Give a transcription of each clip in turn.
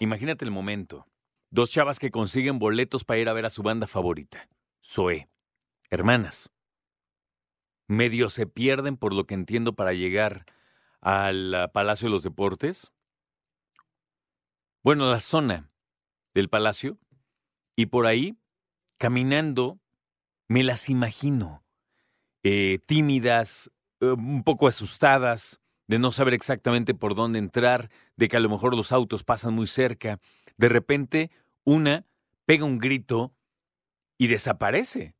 Imagínate el momento. Dos chavas que consiguen boletos para ir a ver a su banda favorita, Zoé. Hermanas. Medio se pierden, por lo que entiendo, para llegar al ah, Palacio de los Deportes. Bueno, la zona del palacio. Y por ahí, caminando, me las imagino. eh, tímidas, eh, un poco asustadas, de no saber exactamente por dónde entrar, de que a lo mejor los autos pasan muy cerca. De repente, una pega un grito y desaparece.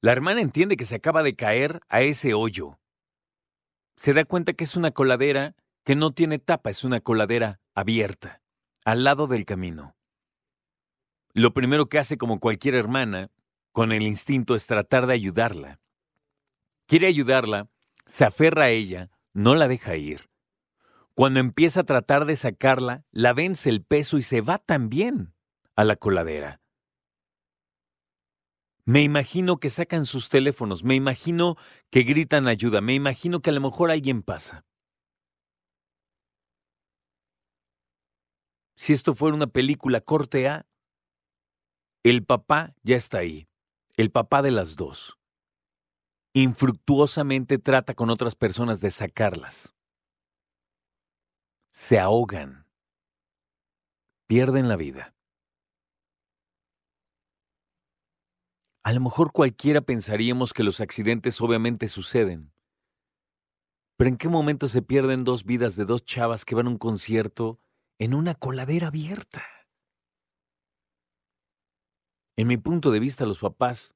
La hermana entiende que se acaba de caer a ese hoyo. Se da cuenta que es una coladera que no tiene tapa, es una coladera abierta, al lado del camino. Lo primero que hace como cualquier hermana, con el instinto, es tratar de ayudarla. Quiere ayudarla, se aferra a ella, no la deja ir. Cuando empieza a tratar de sacarla, la vence el peso y se va también a la coladera. Me imagino que sacan sus teléfonos, me imagino que gritan ayuda, me imagino que a lo mejor alguien pasa. Si esto fuera una película corte A, el papá ya está ahí, el papá de las dos. Infructuosamente trata con otras personas de sacarlas. Se ahogan. Pierden la vida. A lo mejor cualquiera pensaríamos que los accidentes obviamente suceden. Pero ¿en qué momento se pierden dos vidas de dos chavas que van a un concierto en una coladera abierta? En mi punto de vista, los papás,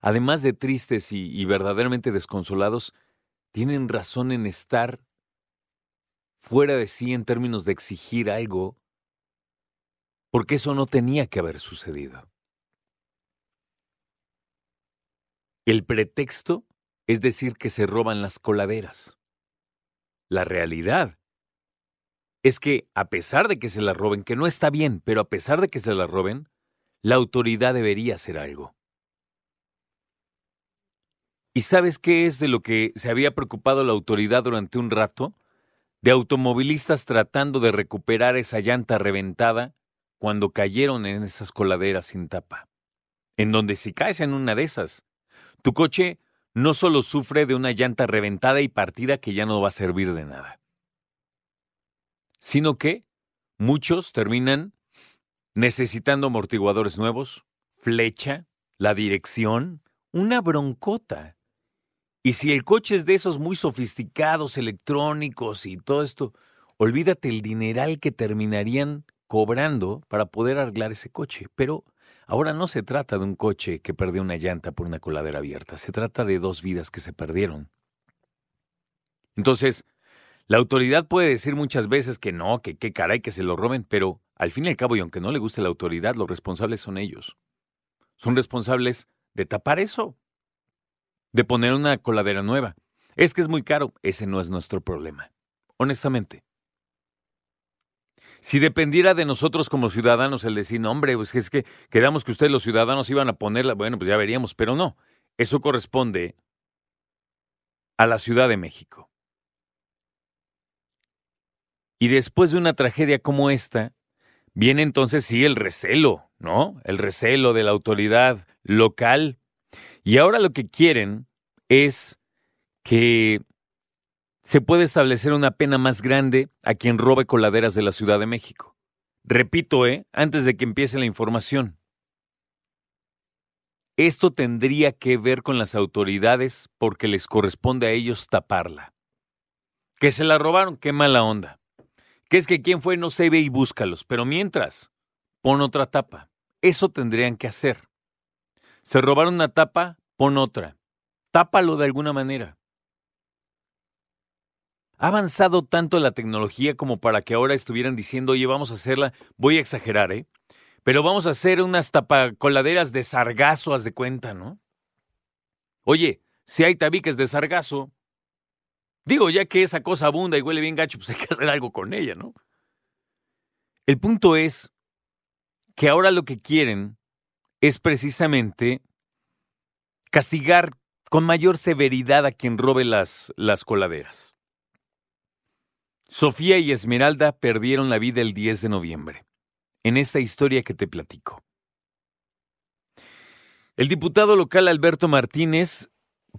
además de tristes y, verdaderamente desconsolados, tienen razón en estar fuera de sí en términos de exigir algo, porque eso no tenía que haber sucedido. El pretexto es decir que se roban las coladeras. La realidad es que a pesar de que se las roben, que no está bien, pero a pesar de que se las roben, la autoridad debería hacer algo. ¿Y sabes qué es de lo que se había preocupado la autoridad durante un rato? De automovilistas tratando de recuperar esa llanta reventada cuando cayeron en esas coladeras sin tapa. En donde si caes en una de esas, tu coche no solo sufre de una llanta reventada y partida que ya no va a servir de nada, sino que muchos terminan necesitando amortiguadores nuevos, flecha, la dirección, una broncota. Y si el coche es de esos muy sofisticados, electrónicos y todo esto, olvídate el dineral que terminarían cobrando para poder arreglar ese coche. Pero ahora no se trata de un coche que perdió una llanta por una coladera abierta, se trata de dos vidas que se perdieron. Entonces, la autoridad puede decir muchas veces que no, que qué caray que se lo roben, pero al fin y al cabo, y aunque no le guste la autoridad, los responsables son ellos. Son responsables de tapar eso, de poner una coladera nueva. Es que es muy caro, ese no es nuestro problema. Honestamente. Si dependiera de nosotros como ciudadanos el decir, no, hombre, pues es que quedamos que ustedes los ciudadanos iban a ponerla, bueno, pues ya veríamos, pero no. Eso corresponde a la Ciudad de México. Y después de una tragedia como esta, viene entonces sí el recelo, ¿no? El recelo de la autoridad local. Y ahora lo que quieren es que se pueda establecer una pena más grande a quien robe coladeras de la Ciudad de México. Repito, ¿eh? Antes de que empiece la información. Esto tendría que ver con las autoridades porque les corresponde a ellos taparla. Que se la robaron, qué mala onda. Que es que quién fue, no se ve y búscalos. Pero mientras, pon otra tapa. Eso tendrían que hacer. Se robaron una tapa, pon otra. Tápalo de alguna manera. Ha avanzado tanto la tecnología como para que ahora estuvieran diciendo, oye, vamos a hacerla, voy a exagerar, ¿eh? Pero vamos a hacer unas tapacoladeras de sargazo, haz de cuenta, ¿no? Oye, si hay tabiques de sargazo, digo, ya que esa cosa abunda y huele bien gacho, pues hay que hacer algo con ella, ¿no? El punto es que ahora lo que quieren es precisamente castigar con mayor severidad a quien robe las, las coladeras. Sofía y Esmeralda perdieron la vida el 10 de noviembre, en esta historia que te platico. El diputado local Alberto Martínez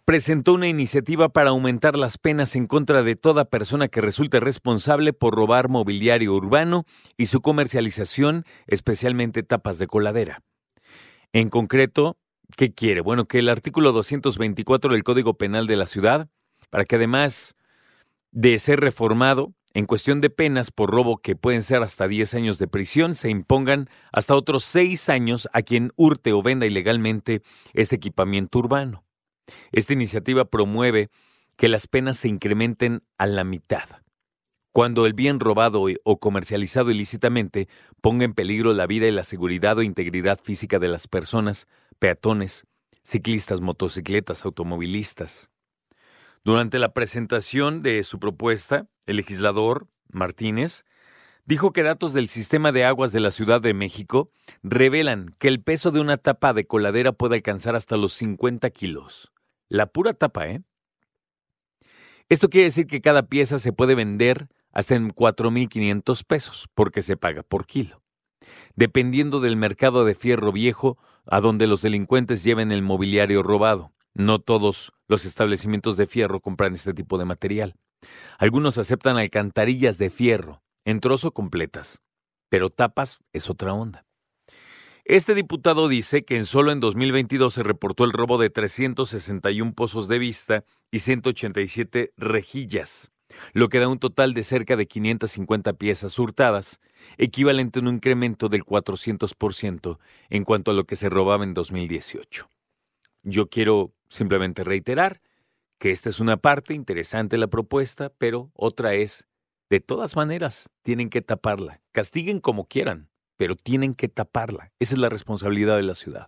presentó una iniciativa para aumentar las penas en contra de toda persona que resulte responsable por robar mobiliario urbano y su comercialización, especialmente tapas de coladera. En concreto, ¿qué quiere? Bueno, que el artículo 224 del Código Penal de la Ciudad, para que además de ser reformado, en cuestión de penas por robo que pueden ser hasta 10 años de prisión, se impongan hasta otros 6 años a quien hurte o venda ilegalmente este equipamiento urbano. Esta iniciativa promueve que las penas se incrementen a la mitad. Cuando el bien robado o comercializado ilícitamente ponga en peligro la vida y la seguridad o integridad física de las personas, peatones, ciclistas, motocicletas, automovilistas. Durante la presentación de su propuesta, el legislador Martínez dijo que datos del sistema de aguas de la Ciudad de México revelan que el peso de una tapa de coladera puede alcanzar hasta los 50 kilos. La pura tapa, ¿eh? Esto quiere decir que cada pieza se puede vender hasta en 4.500 pesos, porque se paga por kilo. Dependiendo del mercado de fierro viejo, a donde los delincuentes lleven el mobiliario robado. No todos los establecimientos de fierro compran este tipo de material. Algunos aceptan alcantarillas de fierro, en trozo completas, pero tapas es otra onda. Este diputado dice que en solo en 2022 se reportó el robo de 361 pozos de vista y 187 rejillas, lo que da un total de cerca de 550 piezas hurtadas, equivalente a un incremento del 400% en cuanto a lo que se robaba en 2018. Yo quiero simplemente reiterar que esta es una parte interesante de la propuesta, pero otra es, de todas maneras, tienen que taparla. Castiguen como quieran, pero tienen que taparla. Esa es la responsabilidad de la ciudad.